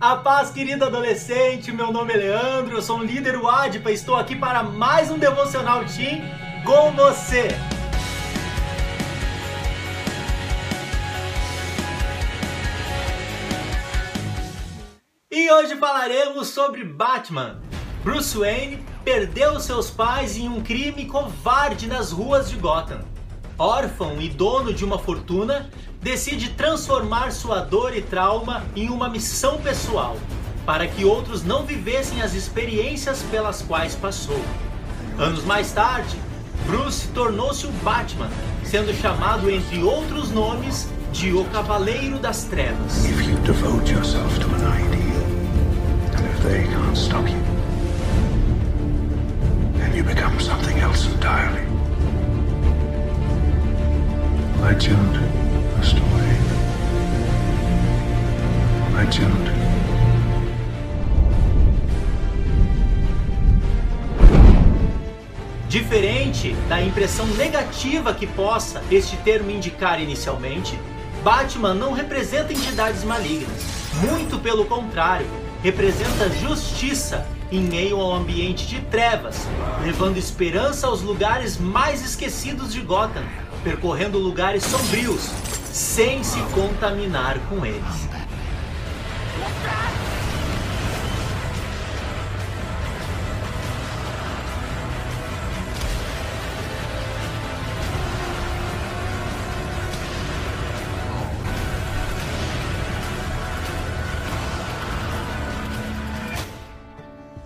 A paz, querido adolescente, meu nome é Leandro, eu sou um líder UADPA e estou aqui para mais um Devocional Team com você. E hoje falaremos sobre Batman. Bruce Wayne perdeu seus pais em um crime covarde nas ruas de Gotham. Órfão e dono de uma fortuna, decide transformar sua dor e trauma em uma missão pessoal, para que outros não vivessem as experiências pelas quais passou. Anos mais tarde, Bruce tornou-se o Batman, sendo chamado, entre outros nomes, de O Cavaleiro das Trevas. You become something else entirely. Legend. Diferente da impressão negativa que possa este termo indicar inicialmente, Batman não representa entidades malignas. Muito pelo contrário, representa justiça em meio ao ambiente de trevas, levando esperança aos lugares mais esquecidos de Gotham, percorrendo lugares sombrios, sem se contaminar com eles.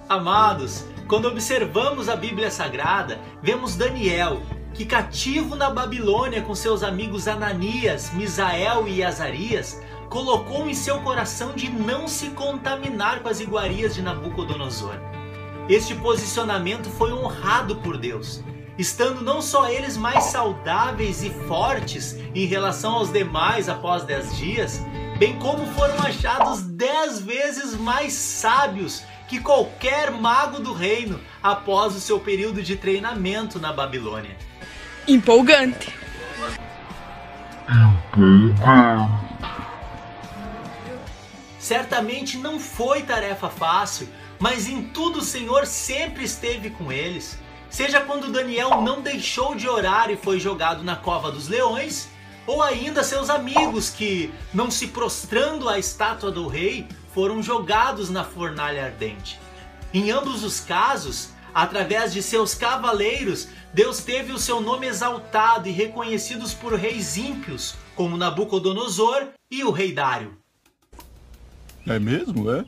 Amados, quando observamos a Bíblia Sagrada, vemos Daniel, que cativo na Babilônia com seus amigos Ananias, Misael e Azarias, colocou em seu coração de não se contaminar com as iguarias de Nabucodonosor. Este posicionamento foi honrado por Deus, estando não só eles mais saudáveis e fortes em relação aos demais após dez dias, bem como foram achados dez vezes mais sábios que qualquer mago do reino após o seu período de treinamento na Babilônia. Empolgante. Certamente não foi tarefa fácil, mas em tudo o Senhor sempre esteve com eles. Seja quando Daniel não deixou de orar e foi jogado na cova dos leões, ou ainda seus amigos que, não se prostrando à estátua do rei, foram jogados na fornalha ardente. Em ambos os casos, através de seus cavaleiros, Deus teve o seu nome exaltado e reconhecidos por reis ímpios, como Nabucodonosor e o rei Dário. É mesmo, é?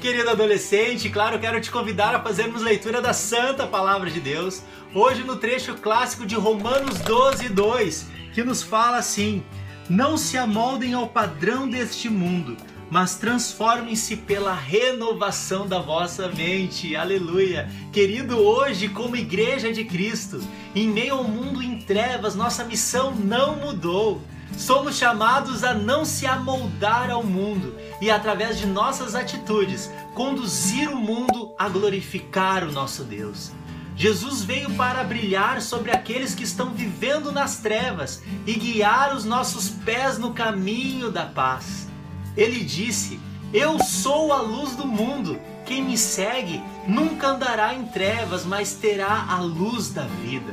Querido adolescente, claro, quero te convidar a fazermos leitura da Santa Palavra de Deus, hoje no trecho clássico de Romanos 12, 2, que nos fala assim: Não se amoldem ao padrão deste mundo, mas transformem-se pela renovação da vossa mente. Aleluia! Querido, hoje, como Igreja de Cristo, em meio ao mundo em trevas, nossa missão não mudou. Somos chamados a não se amoldar ao mundo e, através de nossas atitudes, conduzir o mundo a glorificar o nosso Deus. Jesus veio para brilhar sobre aqueles que estão vivendo nas trevas e guiar os nossos pés no caminho da paz. Ele disse: Eu sou a luz do mundo. Quem me segue nunca andará em trevas, mas terá a luz da vida.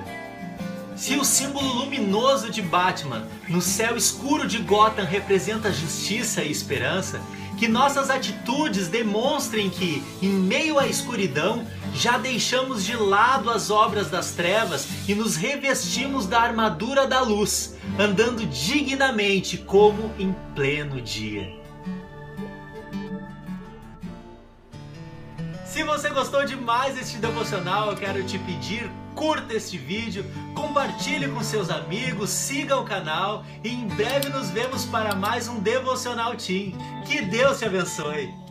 Se o símbolo luminoso de Batman no céu escuro de Gotham representa justiça e esperança, que nossas atitudes demonstrem que, em meio à escuridão, já deixamos de lado as obras das trevas e nos revestimos da armadura da luz, andando dignamente como em pleno dia. Se você gostou demais deste devocional, eu quero te pedir, curta este vídeo, compartilhe com seus amigos, siga o canal e em breve nos vemos para mais um Devocional Team. Que Deus te abençoe!